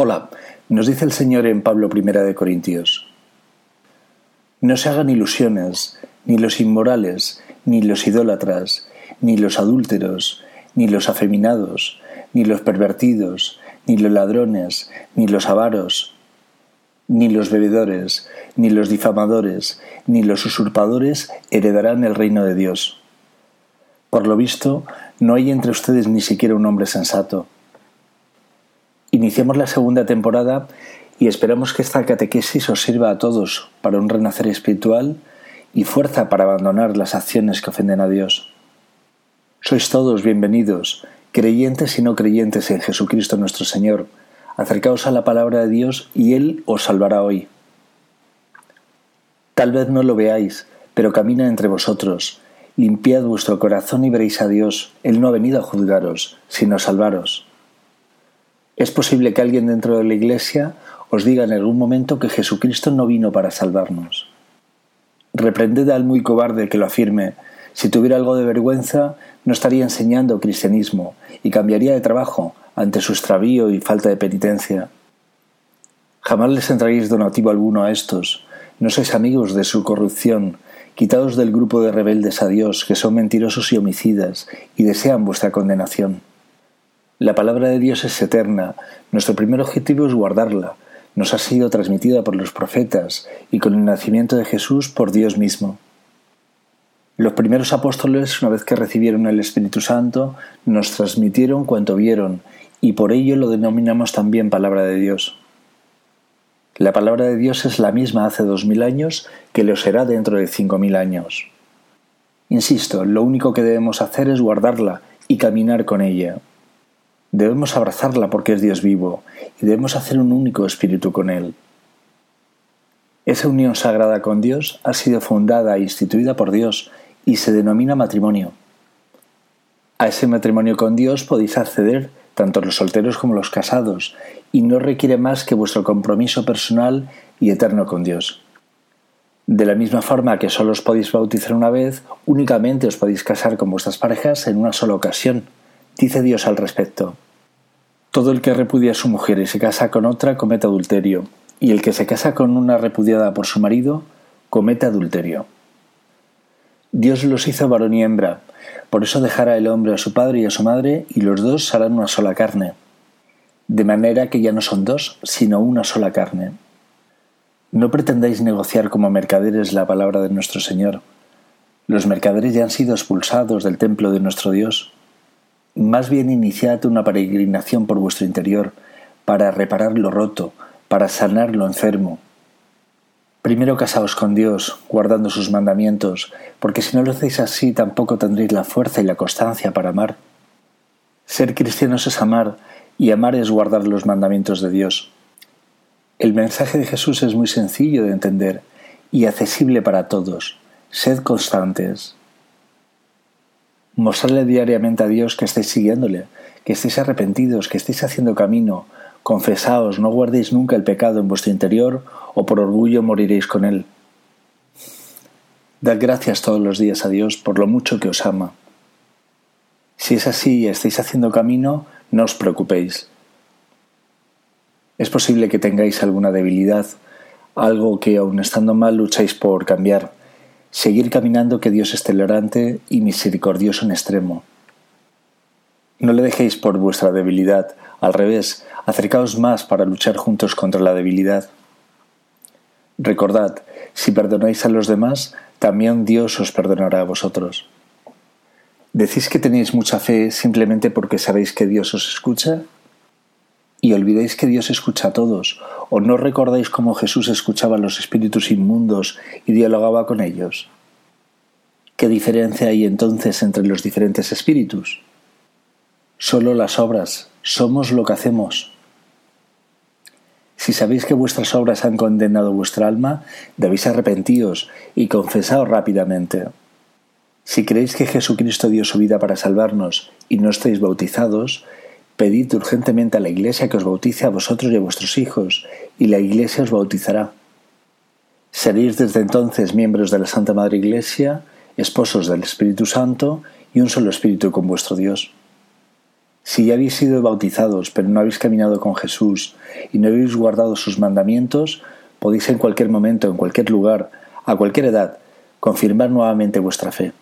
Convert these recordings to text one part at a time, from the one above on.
Hola, nos dice el Señor en Pablo I de Corintios. No se hagan ilusiones, ni los inmorales, ni los idólatras, ni los adúlteros, ni los afeminados, ni los pervertidos, ni los ladrones, ni los avaros, ni los bebedores, ni los difamadores, ni los usurpadores heredarán el reino de Dios. Por lo visto, no hay entre ustedes ni siquiera un hombre sensato Iniciamos la segunda temporada y esperamos que esta catequesis os sirva a todos para un renacer espiritual y fuerza para abandonar las acciones que ofenden a Dios. Sois todos bienvenidos, creyentes y no creyentes en Jesucristo nuestro Señor. Acercaos a la palabra de Dios y Él os salvará hoy. Tal vez no lo veáis, pero camina entre vosotros. Limpiad vuestro corazón y veréis a Dios. Él no ha venido a juzgaros, sino a salvaros. Es posible que alguien dentro de la Iglesia os diga en algún momento que Jesucristo no vino para salvarnos. Reprended al muy cobarde que lo afirme. Si tuviera algo de vergüenza, no estaría enseñando cristianismo y cambiaría de trabajo ante su extravío y falta de penitencia. Jamás les entraréis donativo alguno a estos. No sois amigos de su corrupción. Quitados del grupo de rebeldes a Dios, que son mentirosos y homicidas, y desean vuestra condenación. La palabra de Dios es eterna. Nuestro primer objetivo es guardarla. Nos ha sido transmitida por los profetas y con el nacimiento de Jesús por Dios mismo. Los primeros apóstoles, una vez que recibieron el Espíritu Santo, nos transmitieron cuanto vieron, y por ello lo denominamos también palabra de Dios. La palabra de Dios es la misma hace dos mil años que lo será dentro de cinco mil años. Insisto, lo único que debemos hacer es guardarla y caminar con ella. Debemos abrazarla porque es Dios vivo y debemos hacer un único espíritu con Él. Esa unión sagrada con Dios ha sido fundada e instituida por Dios y se denomina matrimonio. A ese matrimonio con Dios podéis acceder tanto los solteros como los casados y no requiere más que vuestro compromiso personal y eterno con Dios. De la misma forma que solo os podéis bautizar una vez, únicamente os podéis casar con vuestras parejas en una sola ocasión Dice Dios al respecto. Todo el que repudia a su mujer y se casa con otra comete adulterio, y el que se casa con una repudiada por su marido comete adulterio. Dios los hizo varón y hembra, por eso dejará el hombre a su padre y a su madre, y los dos harán una sola carne. De manera que ya no son dos, sino una sola carne. No pretendáis negociar como mercaderes la palabra de nuestro Señor. Los mercaderes ya han sido expulsados del templo de nuestro Dios más bien iniciad una peregrinación por vuestro interior, para reparar lo roto, para sanar lo enfermo. Primero casaos con Dios, guardando sus mandamientos, porque si no lo hacéis así tampoco tendréis la fuerza y la constancia para amar. Ser cristianos es amar, y amar es guardar los mandamientos de Dios. El mensaje de Jesús es muy sencillo de entender y accesible para todos. Sed constantes. Mostrarle diariamente a Dios que estéis siguiéndole, que estéis arrepentidos, que estéis haciendo camino. Confesaos, no guardéis nunca el pecado en vuestro interior, o por orgullo moriréis con él. Dad gracias todos los días a Dios por lo mucho que os ama. Si es así y estáis haciendo camino, no os preocupéis. Es posible que tengáis alguna debilidad, algo que aun estando mal lucháis por cambiar. Seguir caminando que Dios es tolerante y misericordioso en extremo. No le dejéis por vuestra debilidad, al revés, acercaos más para luchar juntos contra la debilidad. Recordad, si perdonáis a los demás, también Dios os perdonará a vosotros. ¿Decís que tenéis mucha fe simplemente porque sabéis que Dios os escucha? Y olvidéis que Dios escucha a todos, o no recordáis cómo Jesús escuchaba a los espíritus inmundos y dialogaba con ellos. ¿Qué diferencia hay entonces entre los diferentes espíritus? Solo las obras, somos lo que hacemos. Si sabéis que vuestras obras han condenado vuestra alma, debéis arrepentíos y confesaos rápidamente. Si creéis que Jesucristo dio su vida para salvarnos y no estáis bautizados, Pedid urgentemente a la Iglesia que os bautice a vosotros y a vuestros hijos, y la Iglesia os bautizará. Seréis desde entonces miembros de la Santa Madre Iglesia, esposos del Espíritu Santo y un solo Espíritu con vuestro Dios. Si ya habéis sido bautizados, pero no habéis caminado con Jesús y no habéis guardado sus mandamientos, podéis en cualquier momento, en cualquier lugar, a cualquier edad, confirmar nuevamente vuestra fe.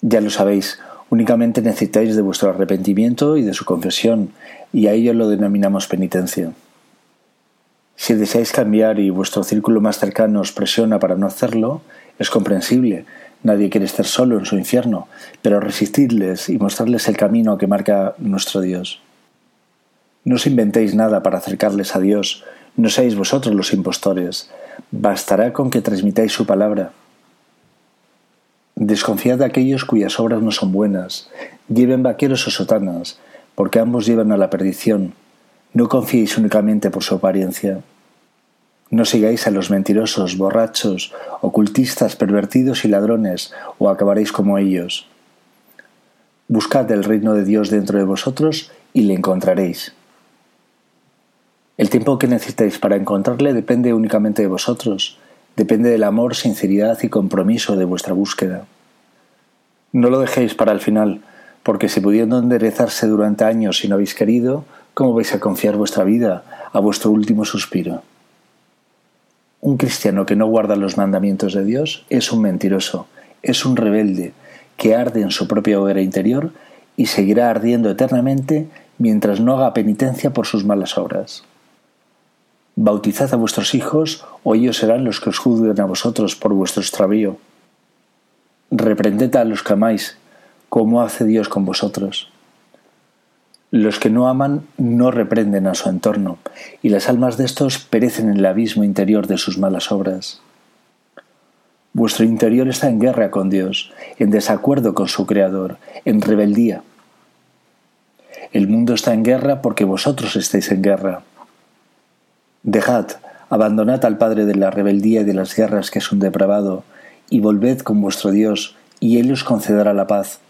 Ya lo sabéis, únicamente necesitáis de vuestro arrepentimiento y de su confesión, y a ello lo denominamos penitencia. Si deseáis cambiar y vuestro círculo más cercano os presiona para no hacerlo, es comprensible. Nadie quiere estar solo en su infierno, pero resistidles y mostrarles el camino que marca nuestro Dios. No os inventéis nada para acercarles a Dios, no seáis vosotros los impostores, bastará con que transmitáis su palabra. Desconfiad de aquellos cuyas obras no son buenas, lleven vaqueros o sotanas, porque ambos llevan a la perdición. No confiéis únicamente por su apariencia. No sigáis a los mentirosos, borrachos, ocultistas, pervertidos y ladrones, o acabaréis como ellos. Buscad el reino de Dios dentro de vosotros y le encontraréis. El tiempo que necesitáis para encontrarle depende únicamente de vosotros, depende del amor, sinceridad y compromiso de vuestra búsqueda. No lo dejéis para el final, porque si pudiendo enderezarse durante años y no habéis querido, ¿cómo vais a confiar vuestra vida a vuestro último suspiro? Un cristiano que no guarda los mandamientos de Dios es un mentiroso, es un rebelde, que arde en su propia hoguera interior y seguirá ardiendo eternamente mientras no haga penitencia por sus malas obras. Bautizad a vuestros hijos, o ellos serán los que os juzguen a vosotros por vuestro extravío. Reprended a los que amáis, como hace Dios con vosotros. Los que no aman no reprenden a su entorno, y las almas de estos perecen en el abismo interior de sus malas obras. Vuestro interior está en guerra con Dios, en desacuerdo con su Creador, en rebeldía. El mundo está en guerra porque vosotros estáis en guerra. Dejad, abandonad al Padre de la rebeldía y de las guerras que es un depravado, y volved con vuestro Dios, y Él os concederá la paz,